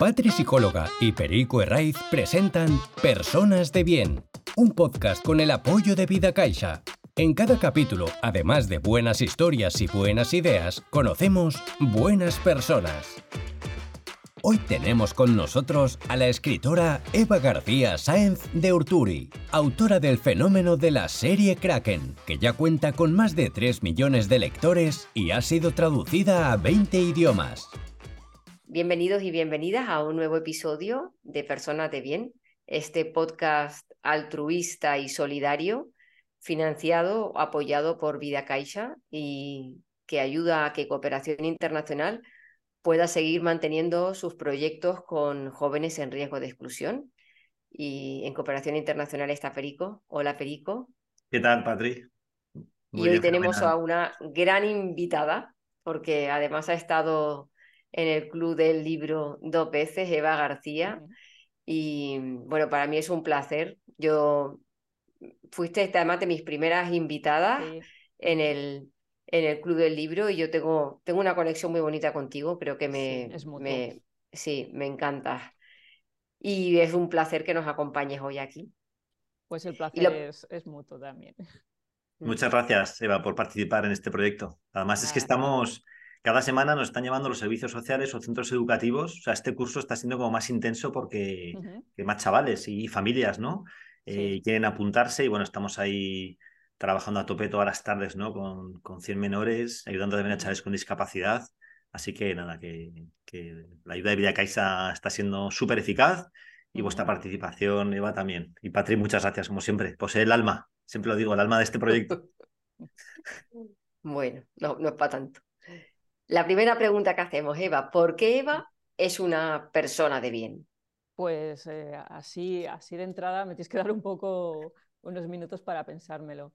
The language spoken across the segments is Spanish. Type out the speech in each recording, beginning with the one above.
Patri Psicóloga y Perico Herraiz presentan Personas de Bien, un podcast con el apoyo de Vida Caixa. En cada capítulo, además de buenas historias y buenas ideas, conocemos buenas personas. Hoy tenemos con nosotros a la escritora Eva García Sáenz de Urturi, autora del fenómeno de la serie Kraken, que ya cuenta con más de 3 millones de lectores y ha sido traducida a 20 idiomas. Bienvenidos y bienvenidas a un nuevo episodio de Personas de Bien, este podcast altruista y solidario, financiado, apoyado por Vida Caixa y que ayuda a que Cooperación Internacional pueda seguir manteniendo sus proyectos con jóvenes en riesgo de exclusión. Y en Cooperación Internacional está Perico. Hola, Perico. ¿Qué tal, Patri? y hoy tenemos a una gran invitada, porque además ha estado en el Club del Libro dos veces, Eva García. Y bueno, para mí es un placer. Yo fuiste además de mis primeras invitadas en, el, en el Club del Libro y yo tengo, tengo una conexión muy bonita contigo, creo que me, sí, me, sí, me encanta. Y es un placer que nos acompañes hoy aquí. Pues el placer es, es, mutuo también. Muchas gracias, Eva, por participar en este proyecto. Además, es que estamos cada semana nos están llevando los servicios sociales o centros educativos. O sea, este curso está siendo como más intenso porque más chavales y familias, ¿no? Eh, quieren apuntarse y bueno, estamos ahí trabajando a tope todas las tardes, ¿no? Con, con 100 menores, ayudando también a chavales con discapacidad. Así que nada, que, la ayuda de Vida Caixa está siendo súper eficaz y vuestra participación, Eva, también. Y Patri, muchas gracias, como siempre. Pues el alma, siempre lo digo, el alma de este proyecto. bueno, no, no es para tanto. La primera pregunta que hacemos, Eva, ¿por qué Eva es una persona de bien? Pues eh, así, así de entrada me tienes que dar un poco, unos minutos para pensármelo.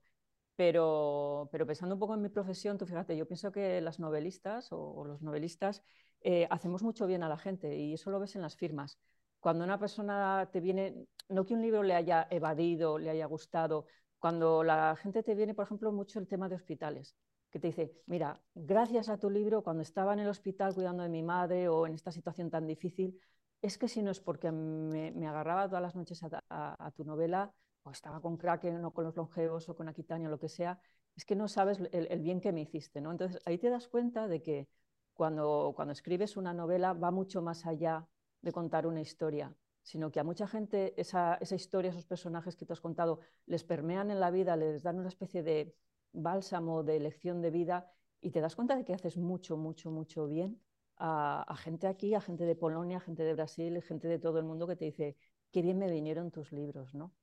Pero, pero pensando un poco en mi profesión, tú fíjate, yo pienso que las novelistas o, los novelistas eh, hacemos mucho bien a la gente y eso lo ves en las firmas. Cuando una persona te viene, no que un libro le haya evadido, le haya gustado, cuando la gente te viene, por ejemplo, mucho el tema de hospitales que te dice, mira, gracias a tu libro, cuando estaba en el hospital cuidando de mi madre o en esta situación tan difícil, es que si no es porque me, agarraba todas las noches a, tu novela, o estaba con Kraken o con los longevos o con Aquitania o lo que sea, es que no sabes el, bien que me hiciste. ¿no? Entonces ahí te das cuenta de que cuando, cuando escribes una novela va mucho más allá de contar una historia, sino que a mucha gente esa, esa historia, esos personajes que te has contado, les permean en la vida, les dan una especie de, bálsamo de elección de vida y te das cuenta de que haces mucho, mucho, mucho bien a, gente aquí, a gente de Polonia, a gente de Brasil, gente de todo el mundo que te dice, qué bien me vinieron tus libros, ¿no?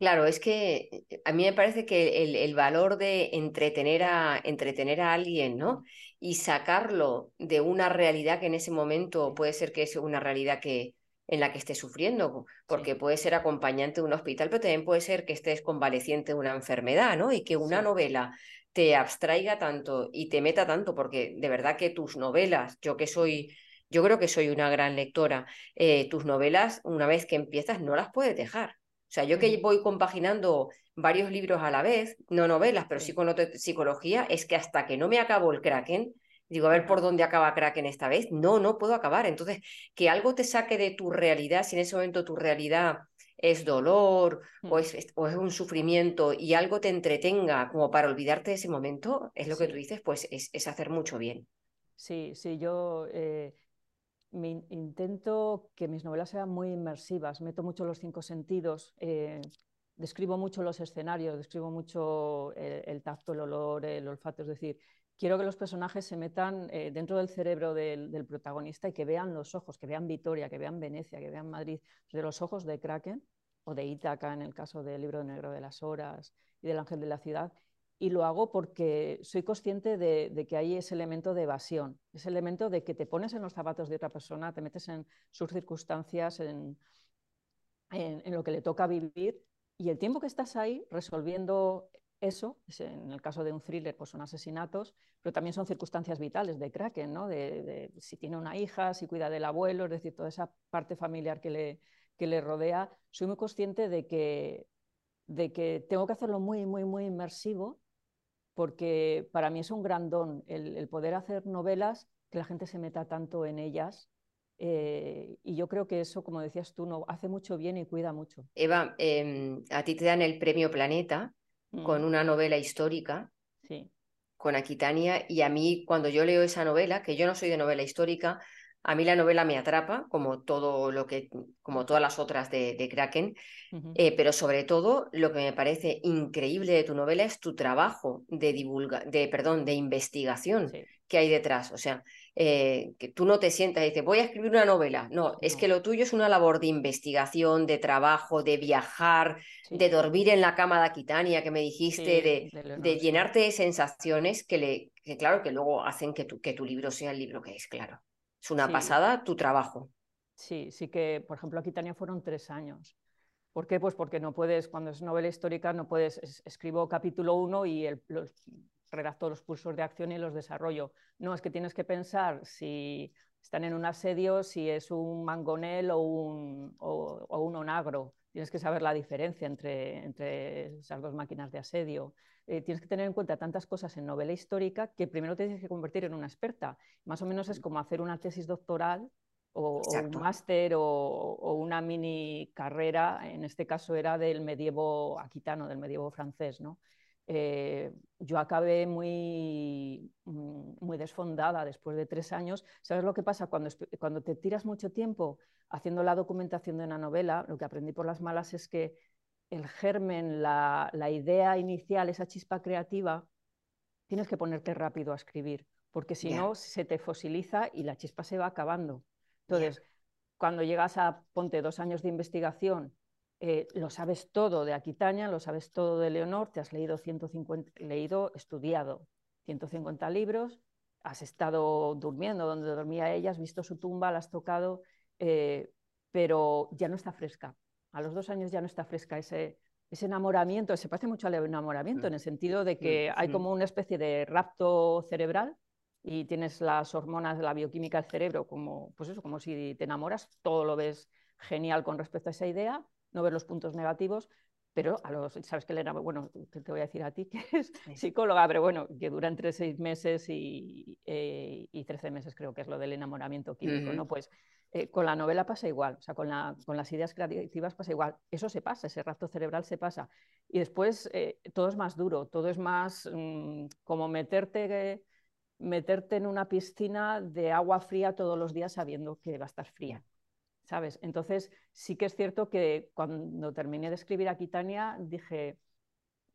Claro, es que eh, a mí me parece que el, valor de entretener a, entretener a alguien, ¿no? Y sacarlo de una realidad que en ese momento puede ser que es una realidad que, en la que estés sufriendo, porque puede ser acompañante de un hospital, pero también puede ser que estés convaleciente de una enfermedad, ¿no? Y que una novela te abstraiga tanto y te meta tanto, porque de verdad que tus novelas, yo que soy, yo creo que soy una gran lectora, eh, tus novelas, una vez que empiezas, no las puedes dejar. O sea, yo que voy compaginando varios libros a la vez, no novelas, pero sí con psicología, es que hasta que no me acabo el Kraken, Digo, a ver por dónde acaba Kraken esta vez. No, no puedo acabar. Entonces, que algo te saque de tu realidad, si en ese momento tu realidad es dolor o, hmm. es, o es un sufrimiento y algo te entretenga como para olvidarte de ese momento, es lo que tú dices, pues es, es, hacer mucho bien. Sí, sí, yo eh, intento que mis novelas sean muy inmersivas, meto mucho los cinco sentidos. Eh, describo mucho los escenarios, describo mucho el, el, tacto, el olor, el olfato, es decir, quiero que los personajes se metan eh, dentro del cerebro del, protagonista y que vean los ojos, que vean Vitoria, que vean Venecia, que vean Madrid, de los ojos de Kraken o de Ítaca en el caso del libro negro de las horas y del ángel de la ciudad. Y lo hago porque soy consciente de, que hay ese elemento de evasión, ese elemento de que te pones en los zapatos de otra persona, te metes en sus circunstancias, en, en lo que le toca vivir y el tiempo que estás ahí resolviendo eso, en el caso de un thriller, pues son asesinatos, pero también son circunstancias vitales de Kraken, ¿no? De, si tiene una hija, si cuida del abuelo, es decir, toda esa parte familiar que le, que le rodea. Soy muy consciente de que, de que tengo que hacerlo muy, muy, muy inmersivo, porque para mí es un gran don el, poder hacer novelas que la gente se meta tanto en ellas Eh, y yo creo que eso, como decías tú, no, hace mucho bien y cuida mucho. Eva, em, a ti te dan el premio Planeta con una novela histórica. Sí. Con Aquitania, y a mí, cuando yo leo esa novela, que yo no soy de novela histórica, a mí la novela me atrapa, como todo lo que, como todas las otras de, Kraken, eh, pero sobre todo lo que me parece increíble de tu novela es tu trabajo de divulga, de, perdón, de investigación que hay detrás. O sea, eh, que tú no te sientas y dices, voy a escribir una novela. No, es que lo tuyo es una labor de investigación, de trabajo, de viajar, de dormir en la cama de Aquitania que me dijiste, de, de, llenarte de sensaciones que, le, que claro, que luego hacen que tu, que tu libro sea el libro que es, claro. Es una pasada tu trabajo. Sí, sí que, por ejemplo, Aquitania fueron tres años. ¿Por qué? Pues porque no puedes, cuando es novela histórica, no puedes, escribo capítulo uno y el, los, redacto los cursos de acción y los desarrollo. No, es que tienes que pensar si están en un asedio, si es un mangonel o un, o, un onagro. Tienes que saber la diferencia entre, entre esas dos máquinas de asedio. Eh, tienes que tener en cuenta tantas cosas en novela histórica que primero te tienes que convertir en una experta. Más o menos es como hacer una tesis doctoral o, un máster o, una mini carrera, en este caso era del medievo aquitano, del medievo francés. ¿no? Eh, yo acabé muy, mm, muy desfondada después de tres años. ¿Sabes lo que pasa? Cuando, cuando te tiras mucho tiempo haciendo la documentación de una novela, lo que aprendí por las malas es que el germen, la, idea inicial, esa chispa creativa, tienes que ponerte rápido a escribir, porque si no se te fosiliza y la chispa se va acabando. Entonces, cuando llegas a, ponte dos años de investigación, eh, lo sabes todo de Aquitania, lo sabes todo de Leonor, te has leído 150, leído, estudiado 150 libros, has estado durmiendo donde dormía ella, has visto su tumba, la has tocado, eh, pero ya no está fresca. A los dos años ya no está fresca ese, ese enamoramiento, se parece mucho al enamoramiento en el sentido de que hay como una especie de rapto cerebral y tienes las hormonas de la bioquímica del cerebro como, pues eso, como si te enamoras, todo lo ves genial con respecto a esa idea, no ves los puntos negativos, pero a los, sabes que el bueno, te, voy a decir a ti que es psicóloga, pero bueno, que dura entre seis meses y, eh, y 13 meses creo que es lo del enamoramiento químico, ¿no? Pues eh, con la novela pasa igual, o sea, con, las ideas creativas pasa igual. Eso se pasa, ese rapto cerebral se pasa. Y después eh, todo es más duro, todo es más mm, como meterte, meterte en una piscina de agua fría todos los días sabiendo que va a estar fría. ¿Sabes? Entonces, sí que es cierto que cuando terminé de escribir Aquitania, dije,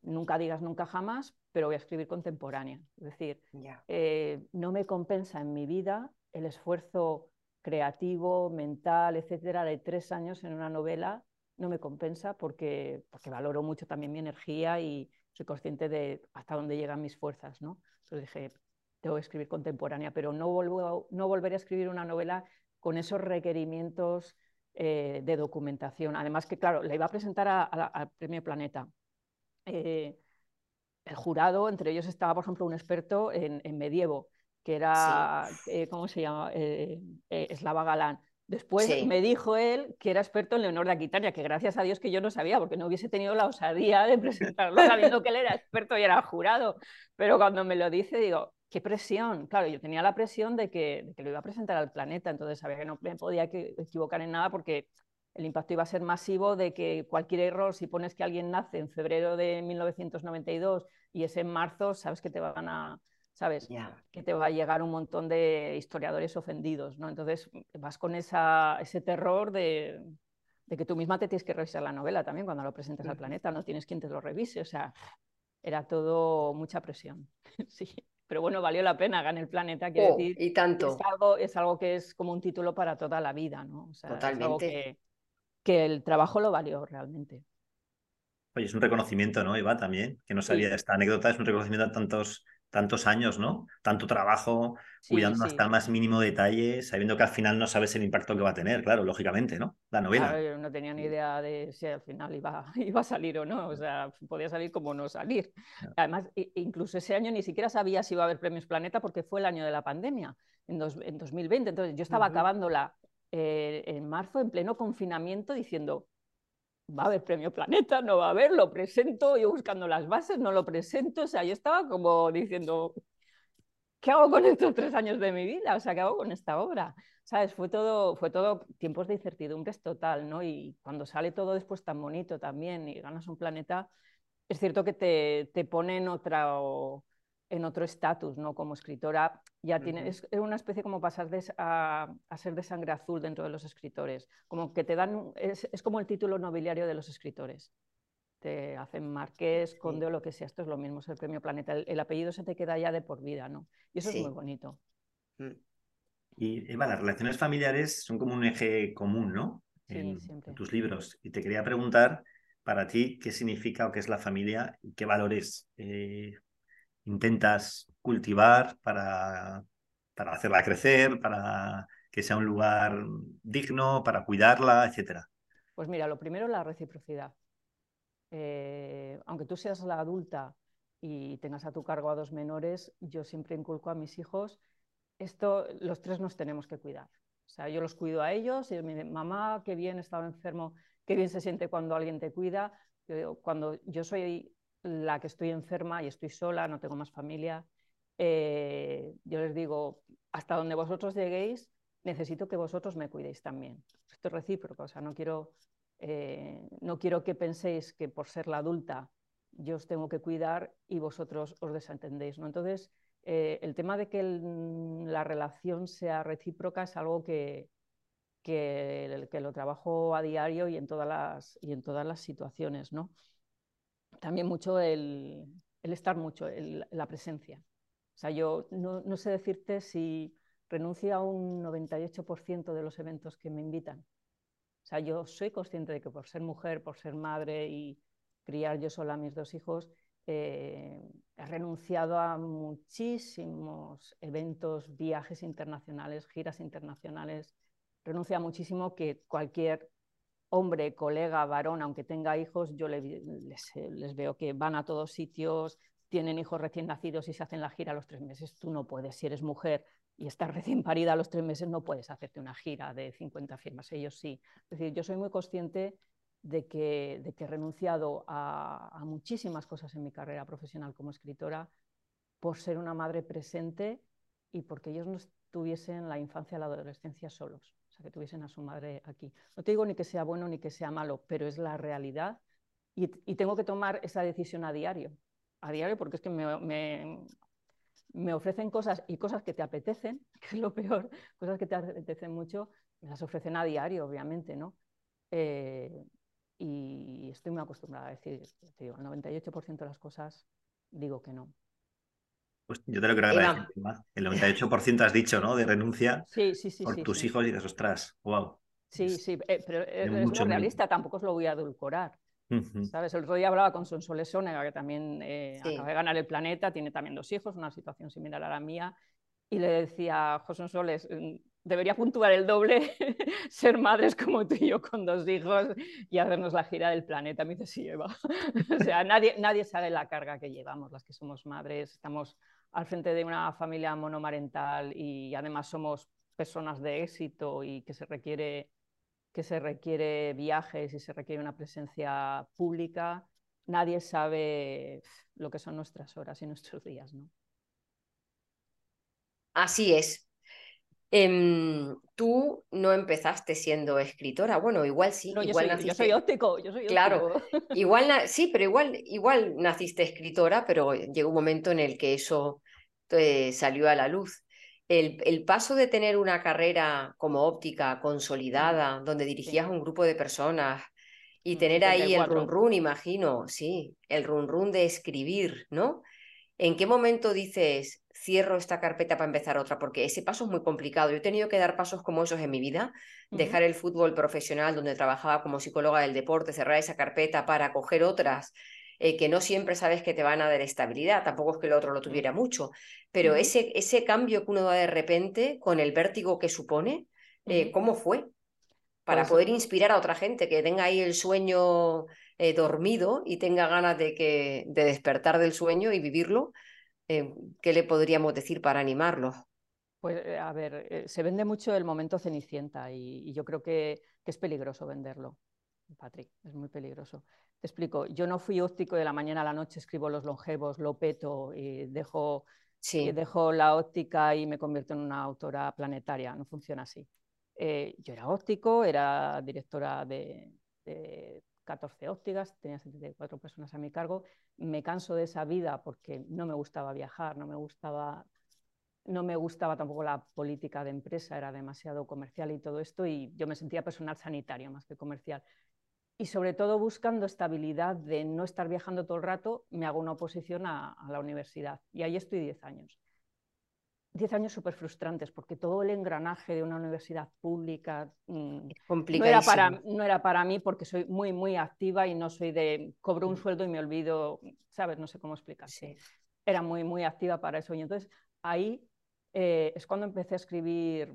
nunca digas nunca jamás, pero voy a escribir contemporánea. Es decir, eh, no me compensa en mi vida el esfuerzo creativo, mental, etcétera, de tres años en una novela no me compensa porque, porque valoro mucho también mi energía y soy consciente de hasta dónde llegan mis fuerzas. ¿no? Entonces dije, tengo que escribir contemporánea, pero no, vuelvo, no volveré a escribir una novela con esos requerimientos eh, de documentación. Además que, claro, la iba a presentar al Premio Planeta. Eh, el jurado, entre ellos estaba, por ejemplo, un experto en medievo que era, eh, ¿cómo se llama? Eslava Galán. Después me dijo él que era experto en Leonor de Aquitania, que gracias a Dios que yo no sabía, porque no hubiese tenido la osadía de presentarlo sabiendo que él era experto y era jurado. Pero cuando me lo dice, digo, qué presión. Claro, yo tenía la presión de que, lo iba a presentar al planeta, entonces sabía que no me podía equivocar en nada porque el impacto iba a ser masivo de que cualquier error, si pones que alguien nace en febrero de 1992 y es en marzo, sabes que te van a ¿sabes? Que te va a llegar un montón de historiadores ofendidos, ¿no? Entonces vas con esa, ese terror de, de, que tú misma te tienes que revisar la novela también cuando lo presentas al planeta, no tienes quien te lo revise, o sea, era todo mucha presión, sí. Pero bueno, valió la pena, ganar el planeta, quiero oh, decir. Y tanto. Es algo, es algo que es como un título para toda la vida, ¿no? O sea, Totalmente. Es algo que, que el trabajo lo valió realmente. Oye, es un reconocimiento, ¿no, Eva? También, que no sabía esta anécdota, es un reconocimiento a tantos tantos años, ¿no? Tanto trabajo, cuidando hasta el más mínimo detalle, sabiendo que al final no sabes el impacto que va a tener, claro, lógicamente, ¿no? La novela. Claro, yo no tenía ni idea de si al final iba, iba a salir o no, o sea, podía salir como no salir. Además, incluso ese año ni siquiera sabía si iba a haber premios Planeta porque fue el año de la pandemia, en, en 2020. Entonces, yo estaba acabándola eh, en marzo, en pleno confinamiento, diciendo, va a haber premio Planeta, no va a haber, lo presento, yo buscando las bases, no lo presento, o sea, yo estaba como diciendo, ¿qué hago con estos tres años de mi vida? O sea, ¿qué hago con esta obra? ¿Sabes? Fue todo, fue todo tiempos de incertidumbres total, ¿no? Y cuando sale todo después tan bonito también y ganas un planeta, es cierto que te, te pone en otra en otro estatus, ¿no? Como escritora, ya tiene, es, una especie como pasar a, ser de sangre azul dentro de los escritores, como que te dan, es, como el título nobiliario de los escritores. Te hacen marqués, conde o lo que sea, esto es lo mismo, es el premio Planeta, el, apellido se te queda ya de por vida, ¿no? Y eso es muy bonito. Mm. Y Eva, las relaciones familiares son como un eje común, ¿no? Sí, en, siempre. tus libros. Y te quería preguntar, para ti, ¿qué significa o qué es la familia y qué valores eh, intentas cultivar para, para hacerla crecer, para que sea un lugar digno, para cuidarla, etcétera? Pues mira, lo primero la reciprocidad. Eh, aunque tú seas la adulta y tengas a tu cargo a dos menores, yo siempre inculco a mis hijos, esto los tres nos tenemos que cuidar. O sea, yo los cuido a ellos y mi mamá, qué bien estaba enfermo, qué bien se siente cuando alguien te cuida. cuando yo soy la que estoy enferma y estoy sola, no tengo más familia, eh, yo les digo, hasta donde vosotros lleguéis, necesito que vosotros me cuidéis también. Esto es recíproco, o sea, no quiero, eh, no quiero que penséis que por ser la adulta yo os tengo que cuidar y vosotros os desentendéis. ¿no? Entonces, eh, el tema de que la relación sea recíproca es algo que, que, que, lo trabajo a diario y en todas las, y en todas las situaciones. ¿no? También mucho el, estar mucho, la presencia. O sea, yo no, sé decirte si renuncio a un 98% de los eventos que me invitan. O sea, yo soy consciente de que por ser mujer, por ser madre y criar yo sola a mis dos hijos, eh, he renunciado a muchísimos eventos, viajes internacionales, giras internacionales. Renuncia a muchísimo que cualquier hombre, colega, varón, aunque tenga hijos, yo les, les, veo que van a todos sitios, tienen hijos recién nacidos y se hacen la gira a los tres meses. Tú no puedes, si eres mujer y estás recién parida a los tres meses, no puedes hacerte una gira de 50 firmas, ellos sí. Es decir, yo soy muy consciente de que, he renunciado a, muchísimas cosas en mi carrera profesional como escritora por ser una madre presente y porque ellos no estuviesen la infancia y la adolescencia solos que tuviesen a su madre aquí. No te digo ni que sea bueno ni que sea malo, pero es la realidad y, tengo que tomar esa decisión a diario, a diario porque es que me, me, ofrecen cosas y cosas que te apetecen, que es lo peor, cosas que te apetecen mucho, me las ofrecen a diario, obviamente, ¿no? Eh, y estoy muy acostumbrada a decir, te digo, el 98% de las cosas digo que no. Pues yo te lo quiero agradecer. El 98% has dicho, ¿no? De renuncia por tus hijos y de ostras, wow. Sí, sí, eh, pero es realista, tampoco os lo voy a adulcorar. ¿Sabes? El otro día hablaba con Sonsoles Sónega, que también eh, acaba de ganar el planeta, tiene también dos hijos, una situación similar a la mía, y le decía, José Sonsoles, mm, debería puntuar el doble ser madres como tú y yo con dos hijos y hacernos la gira del planeta. Me dice, sí, Eva. o sea, nadie, nadie sabe la carga que llevamos, las que somos madres, estamos al frente de una familia monomarental y además somos personas de éxito y que se requiere, que se requiere viajes y se requiere una presencia pública, nadie sabe lo que son nuestras horas y nuestros días. ¿no? Así es. Em, tú no empezaste siendo escritora, bueno, igual sí. igual yo, soy, óptico, yo soy Claro, igual sí, pero igual, igual naciste escritora, pero llegó un momento en el que eso eh, salió a la luz. El, el, paso de tener una carrera como óptica consolidada, donde dirigías un grupo de personas y tener ahí el run run, imagino, sí, el run run de escribir, ¿no? ¿En qué momento dices, cierro esta carpeta para empezar otra? Porque ese paso es muy complicado. Yo he tenido que dar pasos como esos en mi vida, dejar el fútbol profesional donde trabajaba como psicóloga del deporte, cerrar esa carpeta para coger otras eh, que no siempre sabes que te van a dar estabilidad, tampoco es que el otro lo tuviera mucho, pero ese, ese cambio que uno da de repente con el vértigo que supone, eh, ¿cómo fue? Para pues poder inspirar a otra gente que tenga ahí el sueño eh, dormido y tenga ganas de, que, de despertar del sueño y vivirlo, ¿qué le podríamos decir para animarlo? Pues a ver, se vende mucho el momento cenicienta y, yo creo que, que, es peligroso venderlo, Patrick, es muy peligroso. Te explico, yo no fui óptico de la mañana a la noche, escribo los longevos, lo peto y dejo Sí. dejo la óptica y me convierto en una autora planetaria. No funciona así. Eh, yo era óptico, era directora de, 14 ópticas, tenía 74 personas a mi cargo. Me canso de esa vida porque no me gustaba viajar, no me gustaba, no me gustaba tampoco la política de empresa, era demasiado comercial y todo esto, y yo me sentía personal sanitario más que comercial y sobre todo buscando estabilidad de no estar viajando todo el rato, me hago una oposición a, la universidad y ahí estoy 10 años. 10 años súper frustrantes porque todo el engranaje de una universidad pública mm, no, era para, no era para mí porque soy muy, muy activa y no soy de cobro un mm. sueldo y me olvido, ¿sabes? No sé cómo explicar. Era muy, muy activa para eso y entonces ahí eh, es cuando empecé a escribir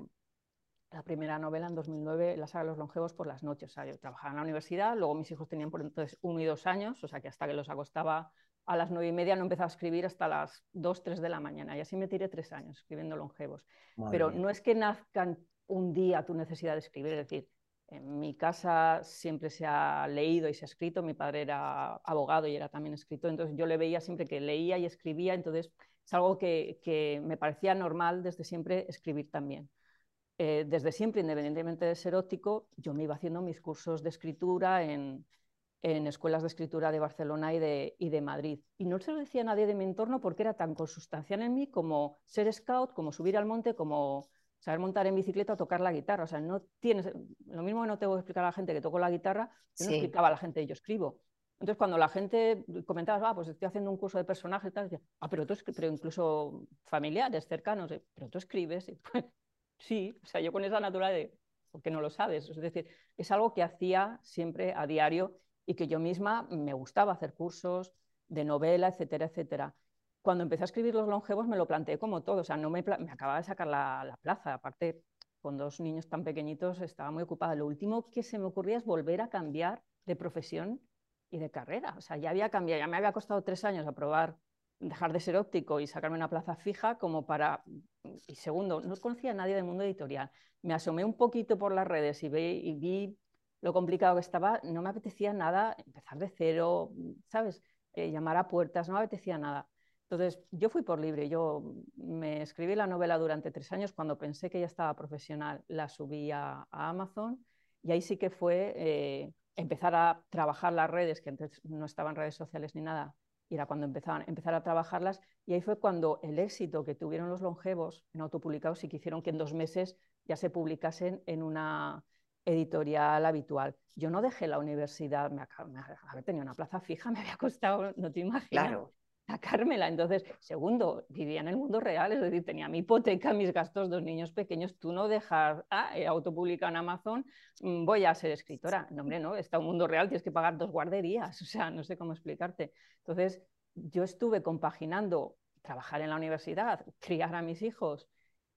la primera novela en 2009, La saga de los longevos por las noches. O sea, yo trabajaba en la universidad, luego mis hijos tenían por entonces uno y dos años, o sea que hasta que los acostaba a las nueve y media no empezaba a escribir hasta las dos, tres de la mañana. Y así me tiré tres años escribiendo longevos. Pero no es que nazcan un día tu necesidad de escribir, es decir, en mi casa siempre se ha leído y se ha escrito, mi padre era abogado y era también escritor, entonces yo le veía siempre que leía y escribía, entonces es algo que, que me parecía normal desde siempre escribir también. Eh, desde siempre, independientemente de ser óptico, yo me iba haciendo mis cursos de escritura en, escuelas de escritura de Barcelona y de, y de, Madrid. Y no se lo decía a nadie de mi entorno porque era tan consustancial en mí como ser scout, como subir al monte, como saber montar en bicicleta o tocar la guitarra. O sea, no tienes, lo mismo que no tengo que explicar a la gente que toco la guitarra, yo no explicaba a la gente que yo escribo. Entonces, cuando la gente comentaba, ah, pues estoy haciendo un curso de personaje y tal, decía, ah, pero tú pero incluso familiares cercanos, eh, pero tú escribes. Sí, o sea, yo con esa naturaleza, de, ¿por qué no lo sabes? Es decir, es algo que hacía siempre a diario y que yo misma me gustaba hacer cursos de novela, etcétera, etcétera. Cuando empecé a escribir Los longevos me lo planteé como todo, o sea, no me, me acababa de sacar la, la plaza, aparte con dos niños tan pequeñitos estaba muy ocupada. Lo último que se me ocurría es volver a cambiar de profesión y de carrera. O sea, ya había cambiado, ya me había costado tres años aprobar dejar de ser óptico y sacarme una plaza fija como para... Y segundo, no conocía a nadie del mundo editorial. Me asomé un poquito por las redes y, y vi lo complicado que estaba. No me apetecía nada empezar de cero, ¿sabes? Eh, llamar a puertas, no me apetecía nada. Entonces, yo fui por libre. Yo me escribí la novela durante tres años. Cuando pensé que ya estaba profesional, la subí a, Amazon y ahí sí que fue eh, empezar a trabajar las redes, que antes no estaban redes sociales ni nada, y era cuando empezaban, empezar a trabajarlas, y ahí fue cuando el éxito que tuvieron los longevos en autopublicados y que hicieron que en dos meses ya se publicasen en una editorial habitual. Yo no dejé la universidad, me, haber tenido una plaza fija me había costado, no te imaginas. Claro sacármela. Entonces, segundo, vivía en el mundo real, es decir, tenía mi hipoteca, mis gastos, dos niños pequeños, tú no dejas, ah, autopublica en Amazon, mm, voy a ser escritora. No, hombre, no, está un mundo real, tienes que pagar dos guarderías, o sea, no sé cómo explicarte. Entonces, yo estuve compaginando trabajar en la universidad, criar a mis hijos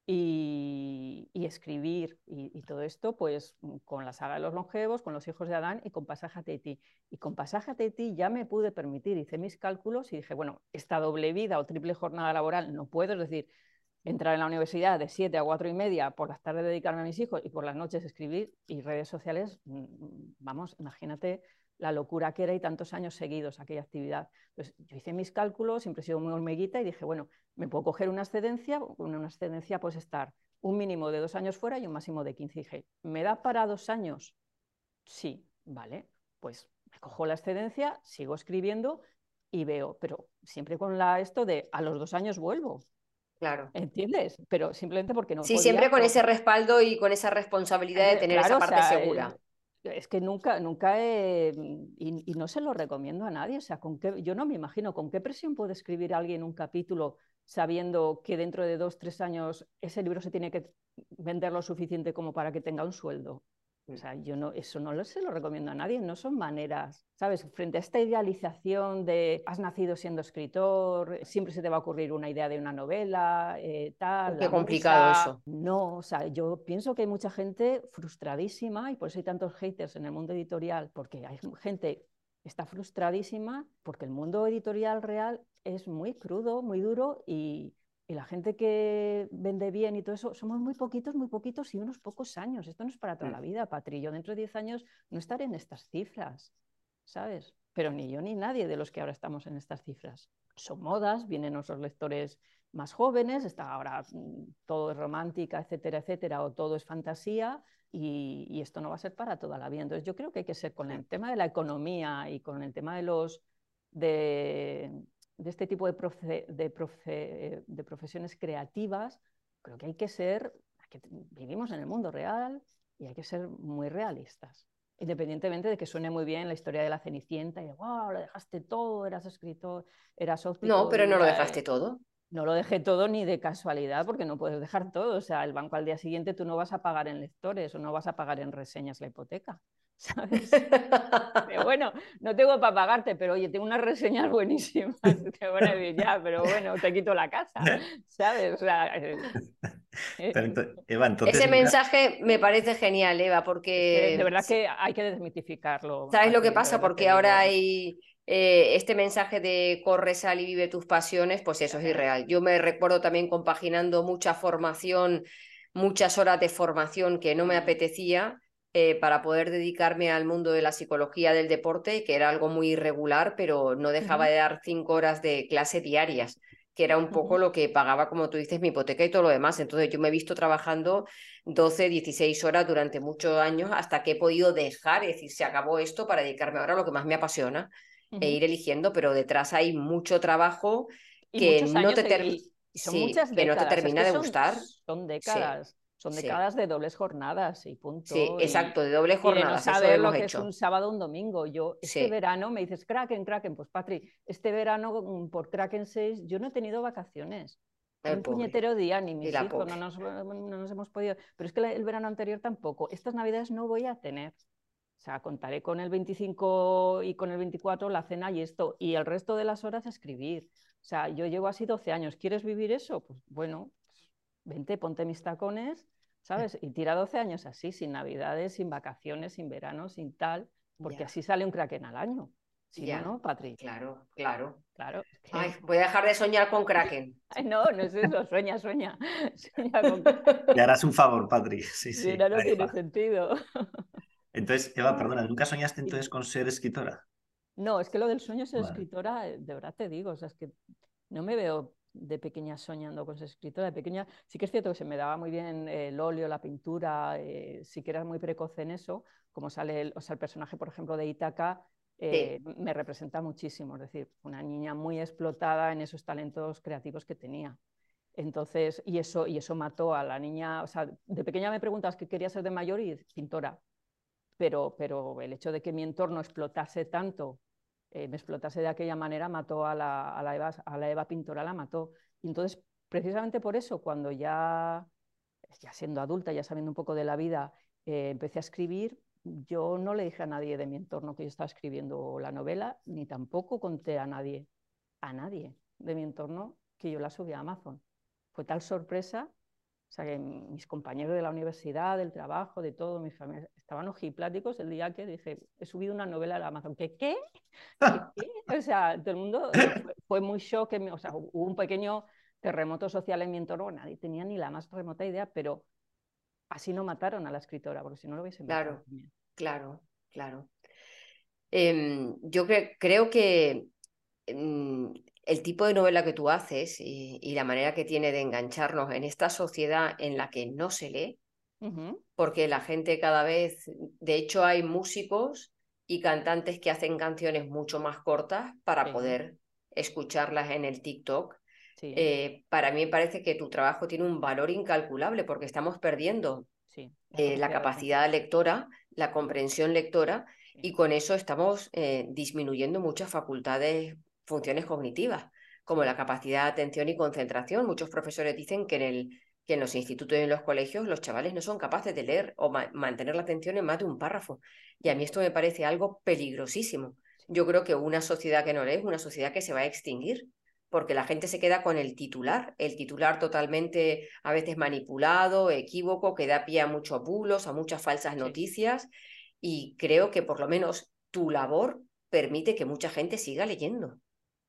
y, escribir y, todo esto, pues con la saga de los longevos, con los hijos de Adán y con Pasaje a. Y con Pasaje a ya me pude permitir, hice mis cálculos y dije, bueno, esta doble vida o triple jornada laboral no puedo, es decir, entrar en la universidad de 7 a 4 y media, por las tardes dedicarme a mis hijos y por las noches escribir y redes sociales, mm, vamos, imagínate la locura que era y tantos años seguidos aquella actividad. Pues yo hice mis cálculos, siempre he sido muy hormiguita y dije, bueno, me puedo coger una excedencia, con una excedencia pues estar un mínimo de dos años fuera y un máximo de 15. dije, ¿me da para dos años? Sí, vale, pues me cojo la excedencia, sigo escribiendo y veo, pero siempre con la, esto de a los dos años vuelvo. Claro. ¿Entiendes? Pero simplemente porque no. Sí, siempre con ese respaldo y con esa responsabilidad de eh, tener esa parte segura es que nunca, nunca he, y, no se lo recomiendo a nadie. O sea, ¿con qué, yo no me imagino con qué presión puede escribir alguien un capítulo sabiendo que dentro de dos, tres años ese libro se tiene que vender lo suficiente como para que tenga un sueldo. O mm. sea, yo no, eso no lo, se lo recomiendo a nadie, no son maneras, ¿sabes? Frente a esta idealización de has nacido siendo escritor, siempre se te va a ocurrir una idea de una novela, eh, tal. Qué complicado eso. No, o sea, yo pienso que hay mucha gente frustradísima y por eso hay tantos haters en el mundo editorial, porque hay gente que está frustradísima porque el mundo editorial real es muy crudo, muy duro y y la gente que vende bien y todo eso, somos muy poquitos, muy poquitos y unos pocos años. Esto no es para toda la mm. vida, Patrillo. Dentro de 10 años no estaré en estas cifras, ¿sabes? Pero ni yo ni nadie de los que ahora estamos en estas cifras. Son modas, vienen nuestros lectores más jóvenes, está ahora mm, todo es romántica, etcétera, etcétera, o todo es fantasía, y, esto no va a ser para toda la vida. Entonces yo creo que hay que ser con el tema de la economía y con el tema de los de, este tipo de, de, profesiones creativas, creo que hay que ser, que vivimos en el mundo real y hay que ser muy realistas. Independientemente de que suene muy bien la historia de la Cenicienta y de, wow, lo dejaste todo, eras escritor, eras óptico. No, pero no lo dejaste todo no lo dejé todo ni de casualidad, porque no puedes dejar todo. O sea, el banco al día siguiente tú no vas a pagar en lectores o no vas a pagar en reseñas la hipoteca. ¿Sabes? pero bueno, no tengo para pagarte, pero oye, tengo unas reseñas buenísimas. Te van a decir, ya, pero bueno, te quito la casa. ¿Sabes? O sea, eh, Ese mensaje me parece genial, Eva, porque. de verdad que hay que desmitificarlo. ¿Sabes lo que pasa? Porque ahora hay eh, este mensaje de corre, sal y vive tus pasiones, pues eso es irreal. Yo me recuerdo también compaginando mucha formación, muchas horas de formación que no me apetecía eh, para poder dedicarme al mundo de la psicología del deporte, que era algo muy irregular, pero no dejaba de dar cinco horas de clase diarias que era un poco lo que pagaba, como tú dices, mi hipoteca y todo lo demás. Entonces yo me he visto trabajando 12, 16 horas durante muchos años hasta que he podido dejar, es decir, se acabó esto para dedicarme ahora a lo que más me apasiona, e ir eligiendo, pero detrás hay mucho trabajo que no te, termina de gustar. Son décadas. Son décadas de dobles jornadas y punto. Sí, exacto, de dobles jornadas. no saber lo que es un sábado o un domingo. Yo, este verano, me dices, Kraken, Kraken, pues Patri, este verano mm, por Kraken 6 yo no he tenido vacaciones. un puñetero día, ni mis hijos, no nos, no nos, hemos podido. Pero es que el verano anterior tampoco. Estas navidades no voy a tener. O sea, contaré con el 25 y con el 24 la cena y esto, y el resto de las horas escribir. O sea, yo llevo así 12 años. ¿Quieres vivir eso? Pues bueno, vente, ponte mis tacones, ¿sabes? Y tira 12 años así, sin navidades, sin vacaciones, sin verano, sin tal, porque así sale un kraken al año. Si ya. no, Patri. Claro, claro. Claro. voy a dejar de soñar con Kraken. no, no es eso, sueña, sueña. Le harás un favor, Patri. Sí, sí. no tiene sentido. Entonces, Eva, perdona, ¿nunca soñaste entonces con ser escritora? No, es que lo del sueño ser escritora, eh, de verdad te digo, o sea, es que no me veo de pequeña soñando con ser escritora. De pequeña sí que es cierto que se me daba muy bien el óleo, la pintura, eh, sí que era muy precoz en eso, como sale el, o sea, el personaje, por ejemplo, de Itaca, eh, me representa muchísimo, es decir, una niña muy explotada en esos talentos creativos que tenía. Entonces, y eso, y eso mató a la niña, o sea, de pequeña me preguntas qué quería ser de mayor y pintora pero, pero el hecho de que mi entorno explotase tanto, eh, me explotase de aquella manera, mató a la, a la, Eva, a la Eva pintora, la mató. Y entonces, precisamente por eso, cuando ya, ya siendo adulta, ya sabiendo un poco de la vida, eh, empecé a escribir, yo no le dije a nadie de mi entorno que yo estaba escribiendo la novela, ni tampoco conté a nadie, a nadie de mi entorno que yo la subí a Amazon. Fue tal sorpresa o sea, que mis compañeros de la universidad, del trabajo, de todo, mis familias, estaban ojipláticos el día que dije, he subido una novela a Amazon. ¿Qué? ¿Qué? O sea, todo el mundo fue, muy shock. O sea, hubo un pequeño terremoto social en mi entorno. Nadie tenía ni la más remota idea, pero así no mataron a la escritora, porque si no lo hubiesen Claro, claro, claro. Em, yo creo que mm, el tipo de novela que tú haces y, la manera que tiene de engancharnos en esta sociedad en la que no se lee, porque la gente cada vez, de hecho hay músicos y cantantes que hacen canciones mucho más cortas para poder escucharlas en el TikTok. Eh, para mí me parece que tu trabajo tiene un valor incalculable porque estamos perdiendo eh, la capacidad lectora, la comprensión lectora y con eso estamos eh, disminuyendo muchas facultades funciones cognitivas, como la capacidad de atención y concentración. Muchos profesores dicen que en, el, que en los institutos y en los colegios los chavales no son capaces de leer o mantener la atención en más de un párrafo. Y a mí esto me parece algo peligrosísimo. Yo creo que una sociedad que no lee es una sociedad que se va a extinguir, porque la gente se queda con el titular, el titular totalmente a veces manipulado, equívoco, que da pie a muchos bulos, a muchas falsas noticias, y creo que por lo menos tu labor permite que mucha gente siga leyendo.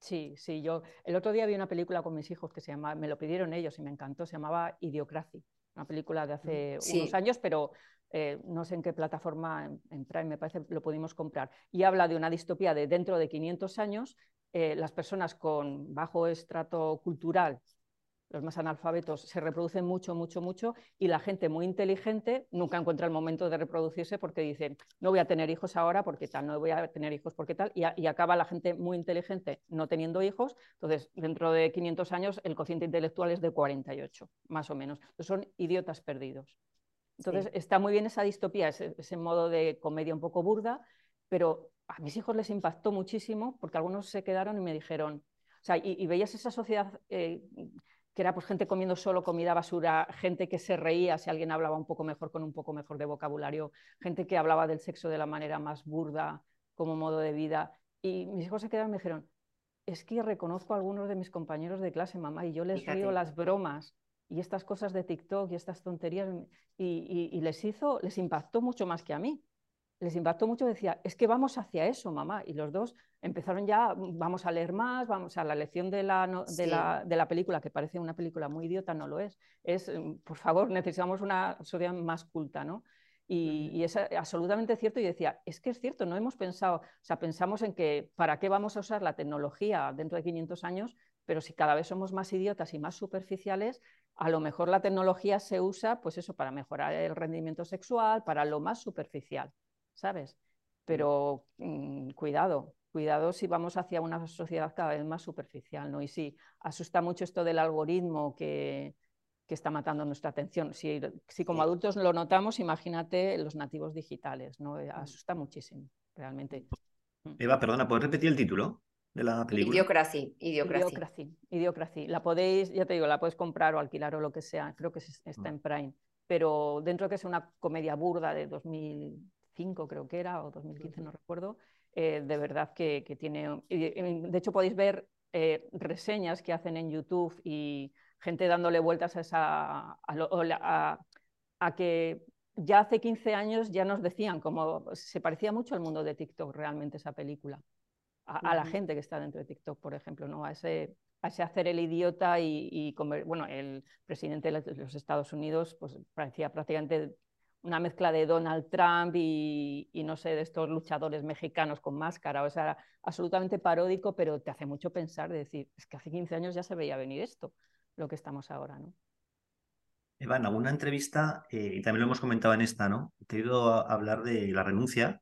Sí, sí, yo el otro día vi una película con mis hijos que se llama, me lo pidieron ellos y me encantó, se llamaba Idiocracy, una película de hace unos años, pero eh, no sé en qué plataforma, en, Prime me parece, lo pudimos comprar. Y habla de una distopía de dentro de 500 años, eh, las personas con bajo estrato cultural los más analfabetos se reproducen mucho, mucho, mucho y la gente muy inteligente nunca encuentra el momento de reproducirse porque dice, no voy a tener hijos ahora porque tal, no voy a tener hijos porque tal, y, y acaba la gente muy inteligente no teniendo hijos, entonces dentro de 500 años el cociente intelectual es de 48, más o menos. Entonces, son idiotas perdidos. Entonces está muy bien esa distopía, ese, ese modo de comedia un poco burda, pero a mis hijos les impactó muchísimo porque algunos se quedaron y me dijeron, o sea, y, veías esa sociedad eh, que era pues gente comiendo solo comida basura, gente que se reía si alguien hablaba un poco mejor con un poco mejor de vocabulario, gente que hablaba del sexo de la manera más burda como modo de vida. Y mis hijos se quedaron y me dijeron, es que reconozco a algunos de mis compañeros de clase, mamá, y yo les río las bromas y estas cosas de TikTok y estas tonterías, y les hizo, les impactó mucho más que a mí les impactó mucho, decía, es que vamos hacia eso, mamá. Y los dos empezaron ya, vamos a leer más, vamos a la lección de la, de, la, de la, película, que parece una película muy idiota, no lo es. Es, mm, por favor, necesitamos una sociedad más culta, ¿no? Y, y, es absolutamente cierto. Y decía, es que es cierto, no hemos pensado, o sea, pensamos en que para qué vamos a usar la tecnología dentro de 500 años, pero si cada vez somos más idiotas y más superficiales, a lo mejor la tecnología se usa, pues eso, para mejorar el rendimiento sexual, para lo más superficial. ¿Sabes? Pero mm, cuidado, cuidado si vamos hacia una sociedad cada vez más superficial, ¿no? Y sí, asusta mucho esto del algoritmo que, que está matando nuestra atención. Si, si como adultos lo notamos, imagínate los nativos digitales, ¿no? Eh, asusta muchísimo, realmente. Mm. Eva, perdona, ¿puedes repetir el título? de la película. Idiocracy, Idiocracy. Idiocracy, La podéis, ya te digo, la puedes comprar o alquilar o lo que sea. Creo que está en Prime. Pero dentro de que es una comedia burda de 2000, creo que era, o 2015, no recuerdo, eh, de verdad que, tiene... De hecho, podéis ver eh, reseñas que hacen en YouTube y gente dándole vueltas a esa... A, que ya hace 15 años ya nos decían como se parecía mucho al mundo de TikTok realmente esa película. A, la gente que está dentro de TikTok, por ejemplo, ¿no? a, ese, a ese hacer el idiota y, y bueno, el presidente de los Estados Unidos pues, parecía prácticamente una mezcla de Donald Trump y, no sé, de estos luchadores mexicanos con máscara, o sea, absolutamente paródico, pero te hace mucho pensar de decir, es que hace 15 años ya se veía venir esto, lo que estamos ahora, ¿no? Eva, en alguna entrevista, eh, y también lo hemos comentado en esta, ¿no? Te he ido a hablar de la renuncia,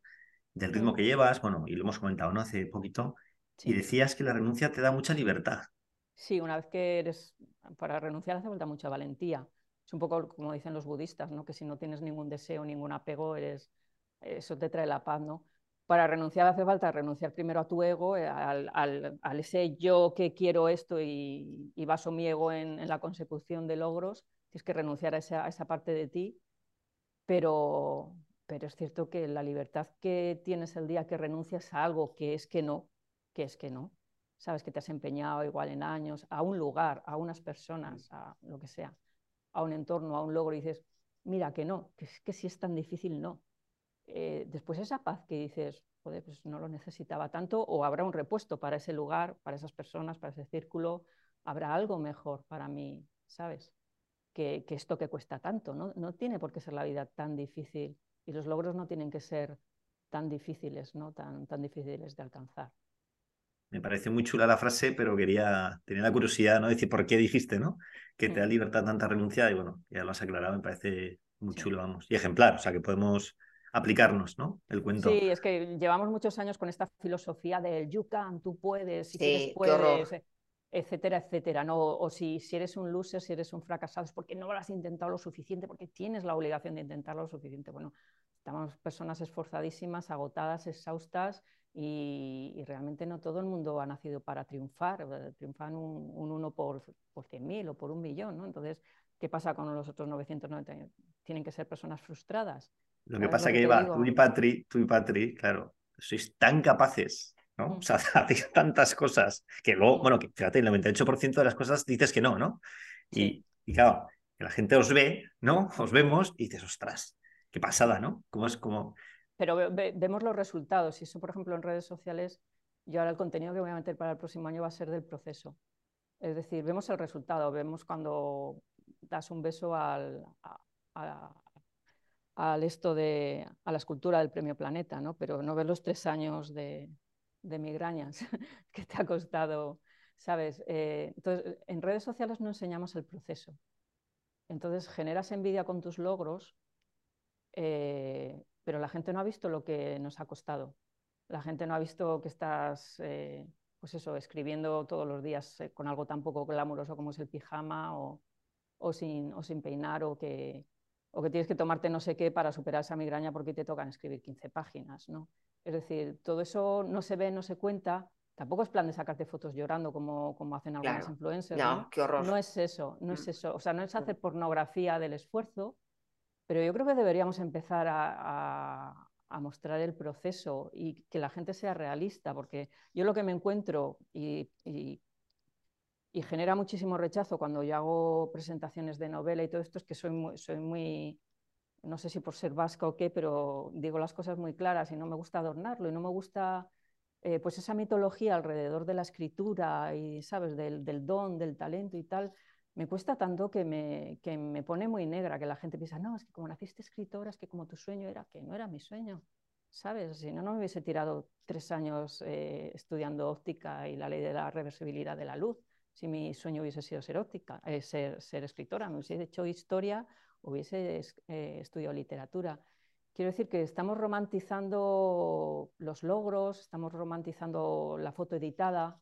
del ritmo que llevas, bueno, y lo hemos comentado, ¿no? Hace poquito, y decías que la renuncia te da mucha libertad. Sí, una vez que eres, para renunciar hace falta mucha valentía. Un poco como dicen los budistas, ¿no? que si no tienes ningún deseo, ningún apego, eres, eso te trae la paz. ¿no? Para renunciar hace falta renunciar primero a tu ego, eh, al, al, ese yo que quiero esto y, y baso mi ego en, la consecución de logros. Tienes que renunciar a esa, a esa parte de ti, pero, pero es cierto que la libertad que tienes el día que renuncias a algo que es que no, que es que no, sabes que te has empeñado igual en años, a un lugar, a unas personas, a lo que sea a un entorno, a un logro, y dices, mira, que no, que, si es tan difícil, no. Eh, después esa paz que dices, joder, pues no lo necesitaba tanto, o habrá un repuesto para ese lugar, para esas personas, para ese círculo, habrá algo mejor para mí, ¿sabes? Que, que esto que cuesta tanto, ¿no? No tiene por qué ser la vida tan difícil y los logros no tienen que ser tan difíciles, ¿no? Tan, tan difíciles de alcanzar. Me parece muy chula la frase, pero quería, tener la curiosidad, ¿no? Decir, ¿por qué dijiste, ¿no? Que te da libertad tanta renuncia y bueno, ya lo has aclarado, me parece muy chulo, vamos. Y ejemplar, o sea, que podemos aplicarnos, ¿no? El cuento. Sí, es que llevamos muchos años con esta filosofía del you can, tú puedes, si quieres puedes, etcétera, etcétera. ¿no? O si, si eres un loser, si eres un fracasado, es porque no lo has intentado lo suficiente, porque tienes la obligación de intentarlo lo suficiente. Bueno, estamos personas esforzadísimas, agotadas, exhaustas y, realmente no todo el mundo ha nacido para triunfar, eh, triunfan un, un uno por, por 100.000 o por un millón, ¿no? Entonces, ¿qué pasa con los otros 990? ¿Tienen que ser personas frustradas? Lo que pasa es que, Eva, tú y Patri, tú y Patri, claro, sois tan capaces, ¿no? Mm. O sea, hacéis tantas cosas que luego, mm. bueno, que, fíjate, el 98% de las cosas dices que no, ¿no? Y, y claro, que la gente os ve, ¿no? Os vemos y dices, ostras, qué pasada, ¿no? Como es como pero vemos los resultados. Y eso, por ejemplo, en redes sociales, yo ahora el contenido que voy a meter para el próximo año va a ser del proceso. Es decir, vemos el resultado, vemos cuando das un beso al, al esto de, a la escultura del Premio Planeta, ¿no? pero no ves los tres años de, de migrañas que te ha costado ¿sabes? Eh, entonces, en redes sociales no enseñamos el proceso. Entonces, generas envidia con tus logros, eh, pero la gente no ha visto lo que nos ha costado. La gente no ha visto que estás, eh, pues eso, escribiendo todos los días con algo tan poco glamuroso como es el pijama o, o, sin, o sin peinar o que, o que tienes que tomarte no sé qué para superar esa migraña porque te tocan escribir 15 páginas, ¿no? Es decir, todo eso no se ve, no se cuenta. Tampoco es plan de sacarte fotos llorando como, como hacen algunas influencers. No, qué horror. No es eso, no es mm. eso. O sea, no es hacer pornografía del esfuerzo, pero yo creo que deberíamos empezar a, mostrar el proceso y que la gente sea realista, porque yo lo que me encuentro y, genera muchísimo rechazo cuando yo hago presentaciones de novela y todo esto es que soy muy, soy muy no sé si por ser vasca o qué, pero digo las cosas muy claras y no me gusta adornarlo y no me gusta eh, pues esa mitología alrededor de la escritura y, ¿sabes?, del, don, del talento y tal, me cuesta tanto que me, que me pone muy negra, que la gente piensa, no, es que como naciste escritora, es que como tu sueño era, que no era mi sueño, ¿sabes? Si no, no me hubiese tirado tres años eh, estudiando óptica y la ley de la reversibilidad de la luz, si mi sueño hubiese sido ser óptica, eh, ser, ser escritora, me hubiese hecho historia hubiese eh, estudiado literatura. Quiero decir que estamos romantizando los logros, estamos romantizando la foto editada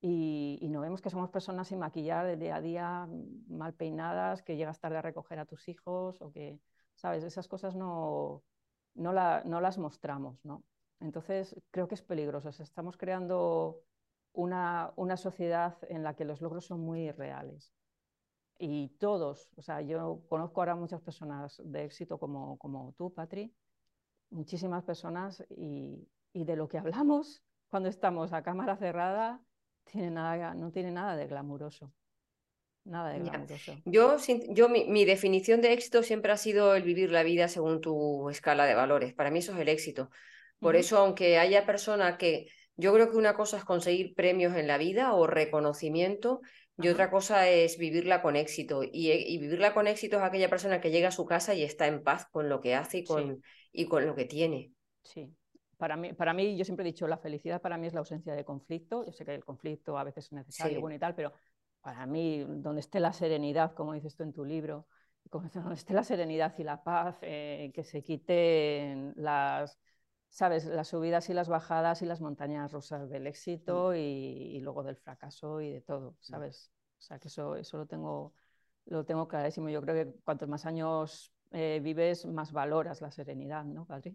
y, no vemos que somos personas sin maquillar de día a día, mal peinadas, que llegas tarde a recoger a tus hijos o que, ¿sabes? Esas cosas no, no, las mostramos, ¿no? Entonces creo que es peligroso. estamos creando una, una sociedad en la que los logros son muy reales y todos, o sea, yo conozco ahora muchas personas de éxito como, como tú, Patri, muchísimas personas y, y, de lo que hablamos cuando estamos a cámara cerrada tiene nada, no tiene nada de glamuroso. Nada de glamuroso. Yo, yo mi, mi, definición de éxito siempre ha sido el vivir la vida según tu escala de valores. Para mí eso es el éxito. Por eso, aunque haya personas que yo creo que una cosa es conseguir premios en la vida o reconocimiento y otra cosa es vivirla con éxito. Y, eh, y, vivirla con éxito es aquella persona que llega a su casa y está en paz con lo que hace y con, y con lo que tiene. Sí. Para mí, para mí, yo siempre he dicho, la felicidad para mí es la ausencia de conflicto. Yo sé que el conflicto a veces es necesario bueno y tal, pero para mí, donde esté la serenidad, como dices tú en tu libro, donde esté la serenidad y la paz, eh, que se quiten las, sabes, las subidas y las bajadas y las montañas rusas del éxito mm. y, luego del fracaso y de todo. ¿sabes? O sea, que eso, eso lo, tengo, lo tengo clarísimo. Yo creo que cuantos más años eh, vives, más valoras la serenidad, ¿no, Padre?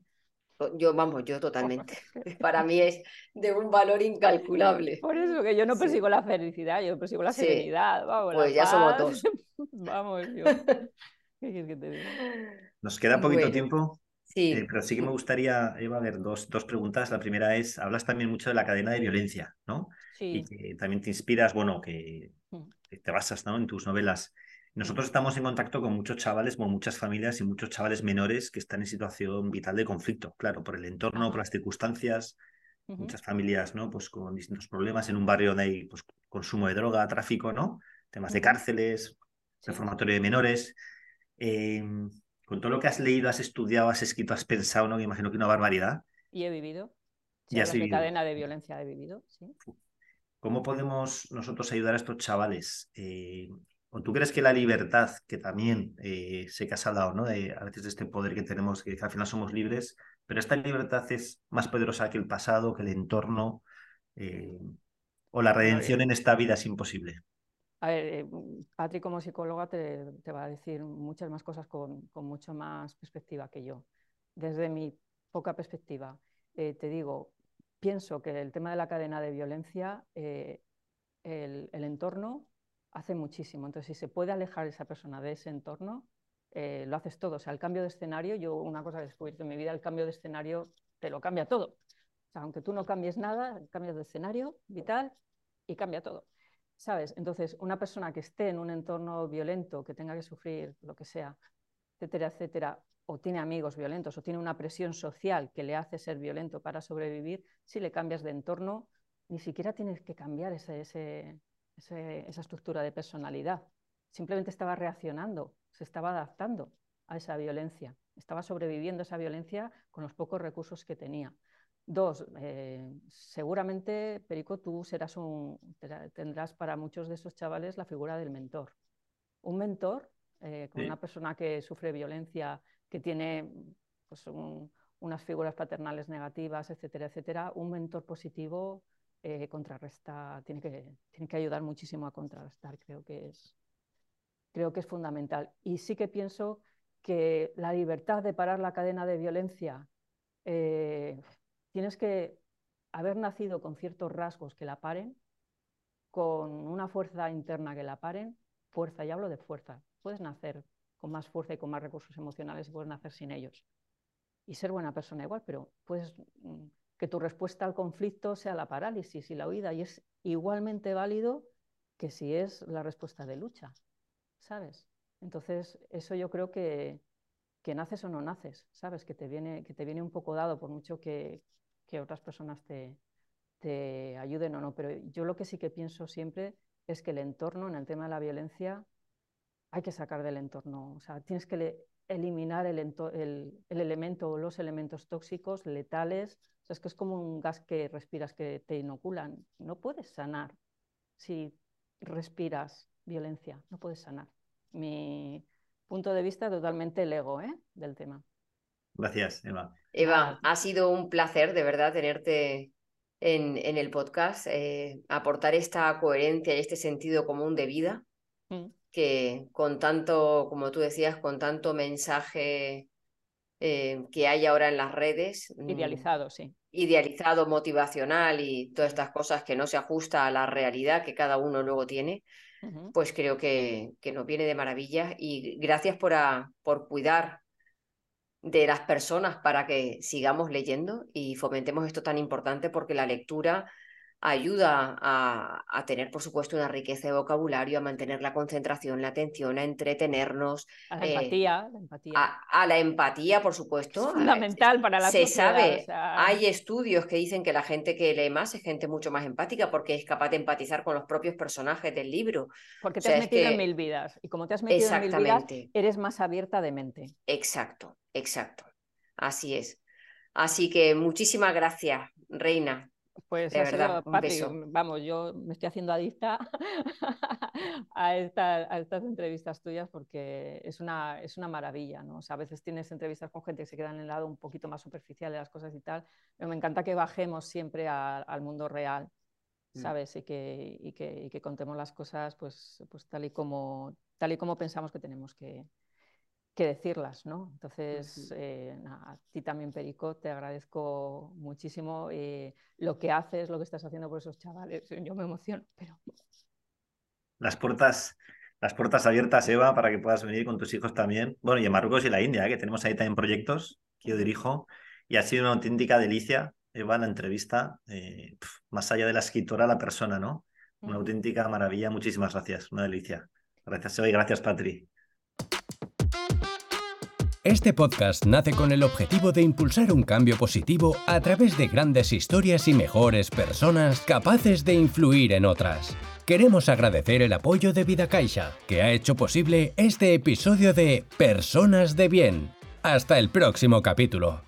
Yo, vamos, yo totalmente. Para mí es de un valor incalculable. Por eso que yo no persigo la felicidad, yo persigo la serenidad. Vamos, pues ya somos dos. vamos, yo. Nos queda poquito tiempo. Sí. Eh, pero sí que me gustaría, Eva, a ver dos, dos preguntas. La primera es, hablas también mucho de la cadena de violencia, ¿no? Sí. Y que también te inspiras, bueno, que, mm. te basas ¿no? en tus novelas. Nosotros estamos en contacto con muchos chavales, con muchas familias y muchos chavales menores que están en situación vital de conflicto, claro, por el entorno, por las circunstancias, muchas familias, ¿no? Pues con distintos problemas en un barrio donde hay pues, consumo de droga, tráfico, ¿no? Temas de cárceles, reformatorio de menores. Eh, con todo lo que has leído, has estudiado, has escrito, has pensado, ¿no? Me imagino que una barbaridad. Y he vivido. y has vivido. cadena de violencia he vivido, sí. ¿Cómo podemos nosotros ayudar a estos chavales? Eh, ¿O tú crees que la libertad, que también eh, sé que has hablado, ¿no? De, a veces de este poder que tenemos, que al final somos libres, pero esta libertad es más poderosa que el pasado, que el entorno, eh, o la redención en esta vida es imposible. A ver, eh, Patri como psicóloga te, va a decir muchas más cosas con, mucho más perspectiva que yo. Desde mi poca perspectiva, eh, te digo, pienso que el tema de la cadena de violencia, eh, el, entorno hace muchísimo. Entonces, si se puede alejar esa persona de ese entorno, lo haces todo. O sea, el cambio de escenario, yo una cosa he descubierto en mi vida, el cambio de escenario te lo cambia todo. O sea, aunque tú no cambies nada, cambias de escenario vital y cambia todo. ¿sabes? Entonces, una persona que esté en un entorno violento, que tenga que sufrir lo que sea, etcétera, etcétera, o tiene amigos violentos, o tiene una presión social que le hace ser violento para sobrevivir, si le cambias de entorno, ni siquiera tienes que cambiar ese, esa estructura de personalidad. Simplemente estaba reaccionando, se estaba adaptando a esa violencia, estaba sobreviviendo a esa violencia con los pocos recursos que tenía. Dos, eh, seguramente, Perico, tú serás un, tendrás para muchos de esos chavales la figura del mentor. Un mentor, eh, con una persona que sufre violencia, que tiene pues, unas figuras paternales negativas, etcétera, etcétera, un mentor positivo eh, contrarresta, tiene que, tiene que ayudar muchísimo a contrarrestar, creo que es, creo que es fundamental. Y sí que pienso que la libertad de parar la cadena de violencia, eh, tienes que haber nacido con ciertos rasgos que la paren, con una fuerza interna que la paren, fuerza, y hablo de fuerza, puedes nacer con más fuerza y con más recursos emocionales y puedes nacer sin ellos. Y ser buena persona igual, pero puedes mm, que tu respuesta al conflicto sea la parálisis y la huida, y es igualmente válido que si es la respuesta de lucha, ¿sabes? Entonces, eso yo creo que, que naces o no naces, ¿sabes? Que te viene, que te viene un poco dado, por mucho que, que otras personas te, te ayuden o no. Pero yo lo que sí que pienso siempre es que el entorno, en el tema de la violencia, hay que sacar del entorno. O sea, tienes que eliminar el, el, el elemento o los elementos tóxicos, letales, es que es como un gas que respiras que te inoculan. No puedes sanar si respiras violencia, no puedes sanar. Mi punto de vista totalmente el ego ¿eh? del tema. Gracias, Eva. Eva, ha sido un placer de verdad tenerte en, en el podcast, eh, aportar esta coherencia y este sentido común de vida, mm. Que con tanto, como tú decías, con tanto mensaje eh, que hay ahora en las redes. Mm, Idealizado, sí idealizado, motivacional y todas estas cosas que no se ajusta a la realidad que cada uno luego tiene, pues creo que, que, nos viene de maravilla. Y gracias por, por cuidar de las personas para que sigamos leyendo y fomentemos esto tan importante porque la lectura ayuda a, tener, por supuesto, una riqueza de vocabulario, a mantener la concentración, la atención, a entretenernos. A la empatía. La empatía. A, la empatía, por supuesto. fundamental para la Se sabe, hay estudios que dicen que la gente que lee más es gente mucho más empática porque es capaz de empatizar con los propios personajes del libro. Porque te has metido en mil vidas y como te has metido en mil vidas, eres más abierta de mente. Exacto, exacto. Así es. Así que muchísimas gracias, Reina. Pues ha sido, vamos, yo me estoy haciendo adicta a, estas entrevistas tuyas porque es una, es una maravilla, ¿no? a veces tienes entrevistas con gente que se queda en el lado un poquito más superficial de las cosas y tal, pero me encanta que bajemos siempre al mundo real, mm. ¿sabes? Y, que, y, que, y que contemos las cosas pues, pues tal, y como, tal y como pensamos que tenemos que, que decirlas, ¿no? Entonces, eh, a ti también, Perico, te agradezco muchísimo eh, lo que haces, lo que estás haciendo por esos chavales. Yo me emociono, pero... Las puertas, las puertas abiertas, Eva, para que puedas venir con tus hijos también. Bueno, y en Marruecos y la India, ¿eh? que tenemos ahí también proyectos que yo dirijo. Y ha sido una auténtica delicia, Eva, la entrevista, más allá de la escritora, la persona, ¿no? Una auténtica maravilla. Muchísimas gracias, una delicia. Gracias, Eva, y gracias, Patri. Este podcast nace con el objetivo de impulsar un cambio positivo a través de grandes historias y mejores personas capaces de influir en otras. Queremos agradecer el apoyo de Vida Caixa, que ha hecho posible este episodio de Personas de Bien. Hasta el próximo capítulo.